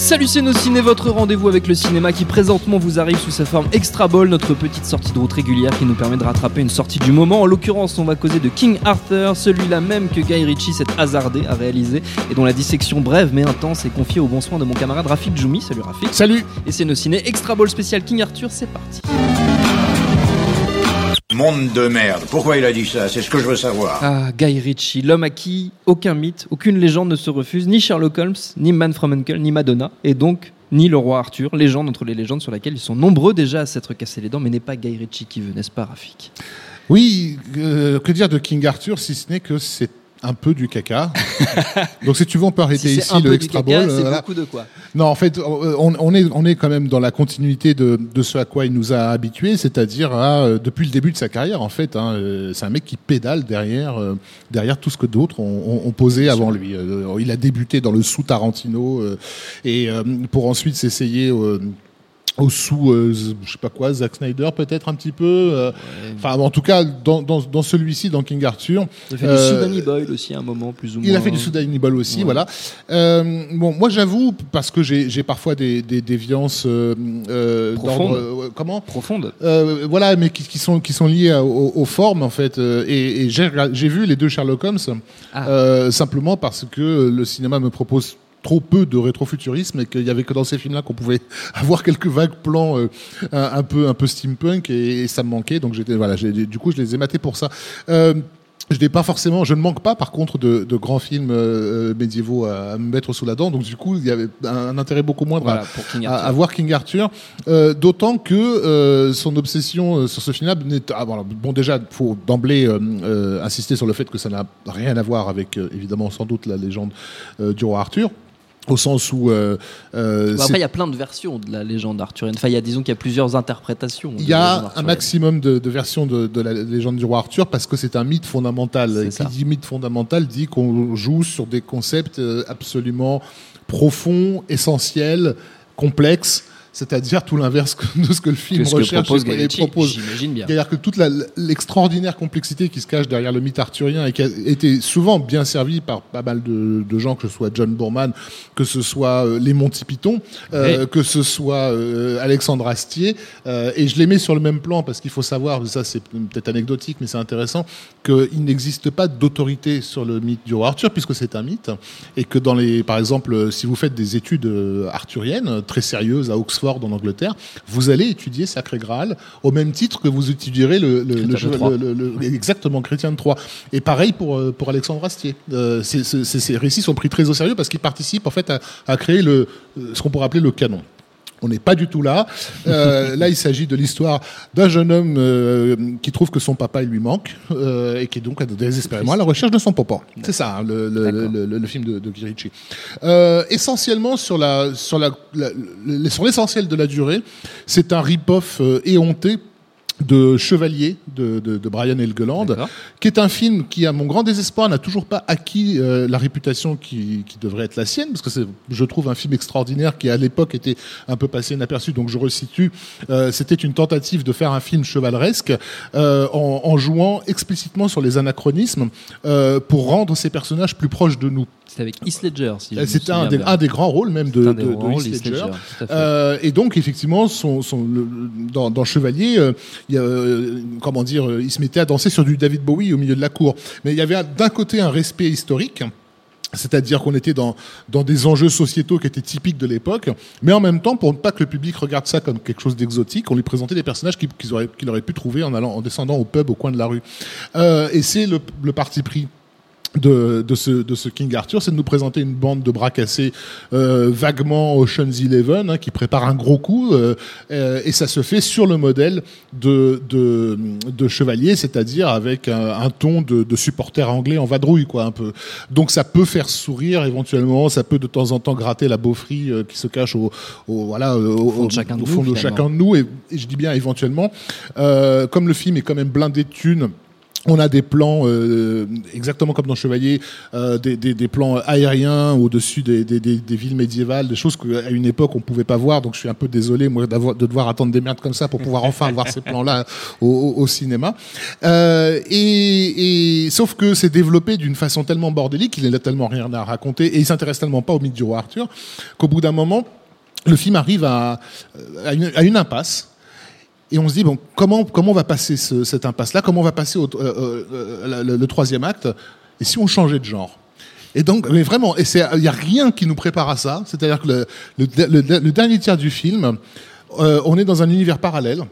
Salut c'est nos ciné, votre rendez-vous avec le cinéma qui présentement vous arrive sous sa forme Extra Ball, notre petite sortie de route régulière qui nous permet de rattraper une sortie du moment. En l'occurrence, on va causer de King Arthur, celui-là même que Guy Ritchie s'est hasardé à réaliser et dont la dissection brève mais intense est confiée au bon soin de mon camarade Rafik Djoumi. Salut Rafik. Salut Et c'est nos ciné Extra Ball spécial King Arthur, c'est parti. Monde de merde. Pourquoi il a dit ça? C'est ce que je veux savoir. Ah, Guy Ritchie, l'homme à qui aucun mythe, aucune légende ne se refuse, ni Sherlock Holmes, ni Man from Uncle, ni Madonna, et donc ni le roi Arthur, légende entre les légendes sur laquelle ils sont nombreux déjà à s'être cassés les dents, mais n'est pas Guy Ritchie qui veut, n'est-ce pas Rafik? Oui, euh, que dire de King Arthur si ce n'est que c'est un peu du caca. Donc si tu veux, on peut arrêter Si ici un le peu du extra caca, ball. c'est voilà. beaucoup de quoi Non, en fait, on, on est, on est quand même dans la continuité de, de ce à quoi il nous a habitués, c'est-à-dire à, euh, depuis le début de sa carrière, en fait. hein, euh, c'est un mec qui pédale derrière, euh, derrière tout ce que d'autres ont, ont- ont posé avant lui. Il a débuté dans le sous Tarantino euh, et euh, pour ensuite s'essayer. Euh, au sous, euh, je sais pas quoi, Zack Snyder peut-être un petit peu. euh, Enfin, en tout cas, dans, dans, dans celui-ci, dans King Arthur, Il a fait Euh, du Sudani Boyle aussi à un moment, plus ou moins. il a fait du Soudan Ball aussi, Ouais. voilà. Euh, bon, moi j'avoue, parce que j'ai parfois des, des déviances euh, euh, Profondes. d'ordre. euh, comment Profonde. Euh, Voilà, mais qui, qui sont, qui sont liées à- aux, aux formes, en fait. Euh, Et, et j'ai vu les deux Sherlock Holmes, Ah. euh, simplement parce que le cinéma me propose trop peu de rétrofuturisme et qu'il y avait que dans ces films-là qu'on pouvait avoir quelques vagues plans euh, un, un peu un peu steampunk et, et ça me manquait donc j'étais voilà du coup je les ai matés pour ça euh, je n'ai pas forcément, je ne manque pas par contre de, de grands films euh, médiévaux à, à me mettre sous la dent. Donc du coup, il y avait un, un intérêt beaucoup moindre Voilà, à, voir King Arthur. Euh, D'autant que euh, son obsession sur ce film-là n'est. ah, voilà, bon, déjà, il faut d'emblée insister sur le fait que ça n'a rien à voir avec, évidemment, sans doute la légende du roi Arthur. Au sens où euh, euh, après, il y a plein de versions de la légende arthurienne. Enfin, il y a, disons qu'il y a plusieurs interprétations. Il y a un maximum de, de versions de, de la légende du roi Arthur parce que c'est un mythe fondamental. Et ça. qui dit mythe fondamental dit qu'on joue sur des concepts euh, absolument profonds, essentiels, complexes, c'est-à-dire tout l'inverse de ce que le film Que ce que recherche propose et propose. bien. C'est-à-dire que toute l'extraordinaire complexité qui se cache derrière le mythe arthurien et qui a été souvent bien servie par pas mal de, de gens, que ce soit John Boorman, que ce soit euh, les Monty Python, euh, que ce soit euh, Alexandre Astier, euh, et je les mets sur le même plan parce qu'il faut savoir, ça c'est peut-être anecdotique mais c'est intéressant, qu'il n'existe pas d'autorité sur le mythe du roi Arthur puisque c'est un mythe et que dans les, par exemple, si vous faites des études arthuriennes très sérieuses à Oxford en Angleterre, vous allez étudier Sacré Graal au même titre que vous étudierez le, jeu- exactement Chrétien de Troyes. Et pareil pour euh, pour Alexandre Astier. Euh, ces récits sont pris très au sérieux parce qu'ils participent en fait à, à créer le euh, ce qu'on pourrait appeler le canon. On n'est pas du tout là. Euh, là, il s'agit de l'histoire d'un jeune homme euh, qui trouve que son papa il lui manque euh, et qui est donc désespérément à la recherche de son papa. C'est ça, hein, le, le, le- le- le film de, de Guy Ritchie. Euh, essentiellement sur la sur la, sur l'essentiel de la durée, c'est un rip-off euh, éhonté de Chevalier de, de, de Brian Helgeland, qui est un film qui, à mon grand désespoir, n'a toujours pas acquis euh, la réputation qui, qui devrait être la sienne, parce que c'est, je trouve, un film extraordinaire qui, à l'époque, était un peu passé inaperçu. Donc, je resitue. Euh, c'était une tentative de faire un film chevaleresque euh, en, en jouant explicitement sur les anachronismes pour rendre ces personnages plus proches de nous. C'est avec Heath Ledger, si C'était un, un des grands rôles même de, de, rôles, Heath Ledger. Euh, et donc effectivement, son, son, le- dans, dans Chevalier, euh, il euh, comment dire, euh, il se mettait à danser sur du David Bowie au milieu de la cour. Mais il y avait un- d'un côté un respect historique. C'est-à-dire qu'on était dans, dans des enjeux sociétaux qui étaient typiques de l'époque, mais en même temps, pour ne pas que le public regarde ça comme quelque chose d'exotique, on lui présentait des personnages qu'il aurait pu trouver en, allant, en descendant au pub au coin de la rue. Euh, et c'est le parti pris de, de, ce, de ce King Arthur, c'est de nous présenter une bande de bras cassés euh, vaguement Ocean's Eleven, hein, qui prépare un gros coup, euh, euh, et ça se fait sur le modèle de, de, de Chevalier, c'est-à-dire avec un, un ton de, de supporter anglais en vadrouille, quoi, un peu. Donc ça peut faire sourire éventuellement, ça peut de temps en temps gratter la beaufrie qui se cache au, au voilà, au, fond de chacun de nous, fond de chacun de nous, et, et je dis bien éventuellement, comme le film est quand même blindé de thunes. On a des plans, euh, exactement comme dans Chevalier, euh, des, des, des plans aériens au-dessus des, des, villes médiévales, des choses qu'à une époque on pouvait pas voir. Donc je suis un peu désolé moi de devoir attendre des merdes comme ça pour pouvoir enfin voir ces plans-là au, au cinéma. Euh, et, et sauf que c'est développé d'une façon tellement bordélique, il n'a tellement rien à raconter et il s'intéresse tellement pas au mythe du roi Arthur qu'au bout d'un moment, le film arrive à, à, une, à une impasse. Et on se dit, bon, comment, comment on va passer ce- cette impasse-là? Comment on va passer au, euh, euh, le, le troisième acte? Et si on changeait de genre? Et donc, mais vraiment, et il n'y a rien qui nous prépare à ça. C'est-à-dire que le, le, le- le dernier tiers du film, euh, on est dans un univers parallèle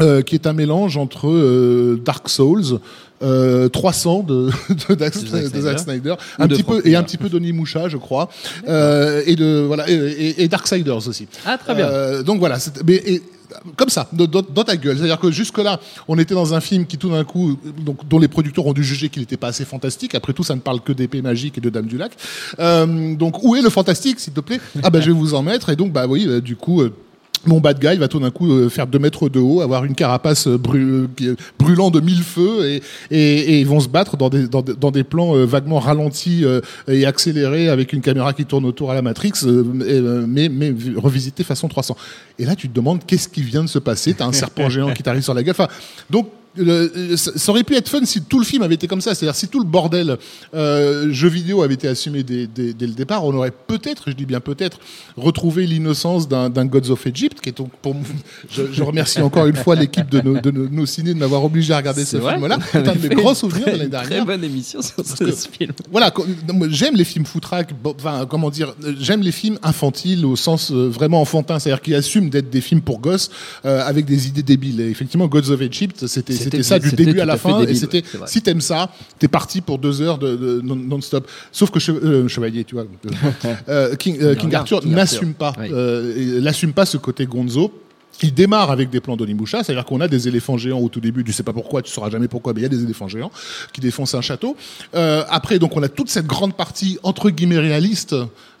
euh, qui est un mélange entre euh, Dark Souls, euh, 300 de, de, Zack, Zack de Zack Snyder, Ou un de petit peu et un petit peu d'Onimusha, je crois, euh, et de voilà et, et, et Darksiders aussi. Ah, très bien. Euh, donc voilà, c'est- mais et, comme ça, dans ta gueule. C'est-à-dire que jusque-là, on était dans un film qui tout d'un coup, donc, dont les producteurs ont dû juger qu'il n'était pas assez fantastique. Après tout, ça ne parle que d'épées magiques et de Dames du Lac. Euh, donc où est le fantastique, s'il te plaît? Ah ben je vais vous en mettre. Et donc bah oui, euh, du coup. euh, mon bad guy va tout d'un coup euh, faire deux mètres de haut, avoir une carapace euh, est brûlant de mille feux et, ils vont se battre dans des, plans euh, vaguement ralentis euh, et accélérés avec une caméra qui tourne autour à la Matrix, euh, euh, mais, mais revisité façon 300. Et là, tu te demandes qu'est-ce qui vient de se passer? T'as un serpent géant qui t'arrive sur la gueule. Donc, le- ça ça aurait pu être fun si tout le film avait été comme ça. C'est-à-dire si tout le bordel euh, jeu vidéo avait été assumé dès, dès- dès le départ, on aurait peut-être, je dis bien peut-être, retrouvé l'innocence d'un d'un Gods of Egypt, qui est donc pour moi- je, je remercie encore une fois l'équipe de nos, de nos, nos ciné de m'avoir obligé à regarder ce vrai film-là. C'est un de mes grands souvenirs de Très- l'année Très dernière bonne émission sur ce que- film. voilà, j'aime les films foutraques, enfin, comment dire, j'aime les films infantiles au sens euh, vraiment enfantin, c'est-à-dire qui assument d'être des films pour gosses euh, avec des idées débiles. Et effectivement, Gods of Egypt, c'était C'était- c'était ça du début à la fin, et c'était si t'aimes ça, t'es parti pour deux heures de, de non- non-stop. Sauf que euh, Chevalier, tu vois, euh, King, euh, King Arthur n'assume pas, Oui. n'assume pas ce côté Gonzo. Il démarre avec des plans d'Onimusha, c'est-à-dire qu'on a des éléphants géants au tout début, tu sais pas pourquoi, tu sauras jamais pourquoi, mais il y a des éléphants géants qui défoncent un château. Après, donc, on a toute cette grande partie entre guillemets réaliste,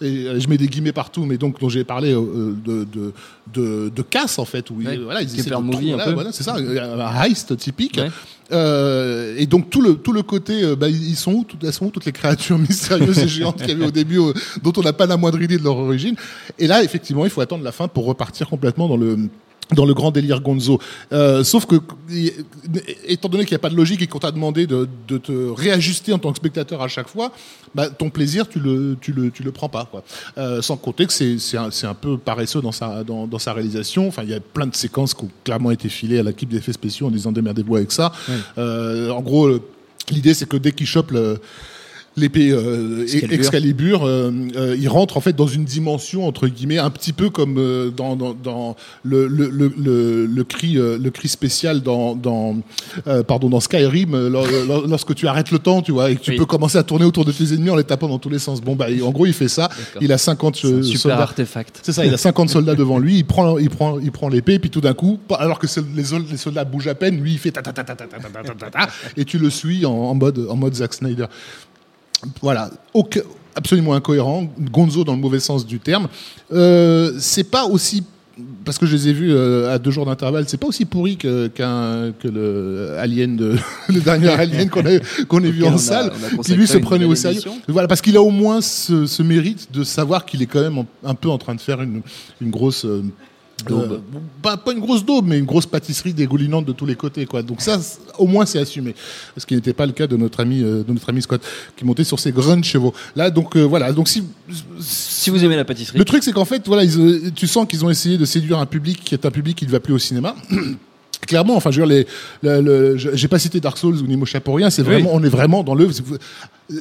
et euh, je mets des guillemets partout, mais donc dont j'ai parlé euh, de, de, de, de casse en fait, où ils- voilà, ils essaient de movie, un peu. voilà, c'est ça, un heist typique. Ouais. Euh, et donc tout le tout le côté, euh, bah, ils sont où, elles sont où toutes les créatures mystérieuses et géantes qu'il y avait au début, euh, dont on n'a pas la moindre idée de leur origine. Et là, effectivement, il faut attendre la fin pour repartir complètement dans le dans le grand délire Gonzo. Euh, sauf que, étant donné qu'il n'y a pas de logique et qu'on t'a demandé de, de te réajuster en tant que spectateur à chaque fois, bah, ton plaisir, tu le, tu le, tu le prends pas. Quoi. Euh, sans compter que c'est, un, un peu paresseux dans sa, dans, dans sa réalisation. Enfin, il y a plein de séquences qui ont clairement été filées à l'équipe d'effets spéciaux en disant démerdez-vous avec ça. Euh, en gros, l'idée, c'est que dès qu'il chope le l'épée euh, Excalibur. Euh, euh, il rentre en fait dans une dimension entre guillemets un petit peu comme euh, dans, dans, dans le, le, le, le, le cri euh, le cri spécial dans dans euh, pardon dans Skyrim euh, lor- lor- lorsque tu arrêtes le temps tu vois et que tu Oui. peux commencer à tourner autour de tes ennemis en les tapant dans tous les sens bon bah en gros il fait ça il a 50 C'est un euh, super soldats artefact. c'est ça, il a 50 soldats devant lui, il prend, il prend, il prend l'épée, puis tout d'un coup, alors que les, les soldats bougent à peine, lui il fait ta ta ta ta ta ta ta ta ta ta, et tu le suis en, en mode, en mode Zack Snyder. Voilà, aucun- absolument incohérent, Gonzo dans le mauvais sens du terme. Euh, c'est pas aussi parce que je les ai vus euh, à deux jours d'intervalle, c'est pas aussi pourri que, qu'un, que le Alien de, le dernier Alien qu'on a, qu'on vu en a- salle, qui lui se prenait au sérieux. Voilà, parce qu'il a au moins ce, ce mérite de savoir qu'il est quand même en- un peu en train de faire une, une grosse. Euh, euh, pas, pas une grosse daube, mais une grosse pâtisserie dégoulinante de tous les côtés. Quoi. Donc ça, au moins, c'est assumé. Ce qui n'était pas le cas de notre ami, euh, de notre ami Scott, qui montait sur ses grands chevaux. Là, donc euh, voilà. Donc si, Si vous aimez la pâtisserie, le truc, c'est qu'en fait, voilà, ils, tu sens qu'ils ont essayé de séduire un public qui est un public qui ne va plus au cinéma. clairement, enfin, je veux dire, les, le, le- je- j'ai pas cité Dark Souls ou Nimo pour rien. C'est Oui. vraiment, on est vraiment dans le.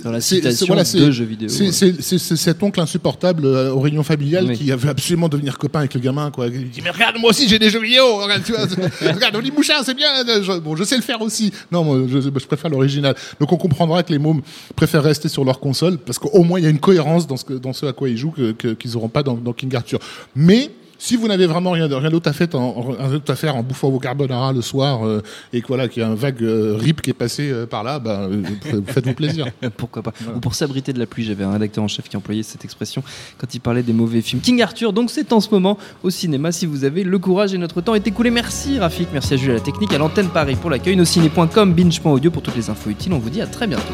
Dans la c'est- citation voilà, de jeux vidéo. C'est, cet oncle insupportable euh, aux réunions familiales Oui. qui avait absolument devenir copain avec le gamin, quoi. Il dit, mais regarde, moi aussi j'ai des jeux vidéo. Regarde, tu vois, regarde, Oli Mouchard, c'est bien. Je, bon, je sais le faire aussi. Non, moi, je, je préfère l'original. Donc on comprendra que les mômes préfèrent rester sur leur console parce qu'au moins il y a une cohérence dans ce, que, dans ce à quoi ils jouent que, que- qu'ils n'auront pas dans, dans King Arthur. Mais si vous n'avez vraiment rien, rien d'autre à faire en, en- rien d'autre à faire en bouffant vos carbonara le soir euh, et que voilà qu'il y a un vague euh, rip qui est passé euh, par là, bah, faites-vous plaisir. Pourquoi pas Ou pour s'abriter de la pluie, j'avais un rédacteur en chef qui employait cette expression quand il parlait des mauvais films. King Arthur, donc c'est en ce moment au cinéma si vous avez le courage et notre temps est écoulé. Merci Rafik, merci à Jules à la technique, à l'antenne Paris pour l'accueil, nociné.com, binge.audio pour toutes les infos utiles. On vous dit à très bientôt.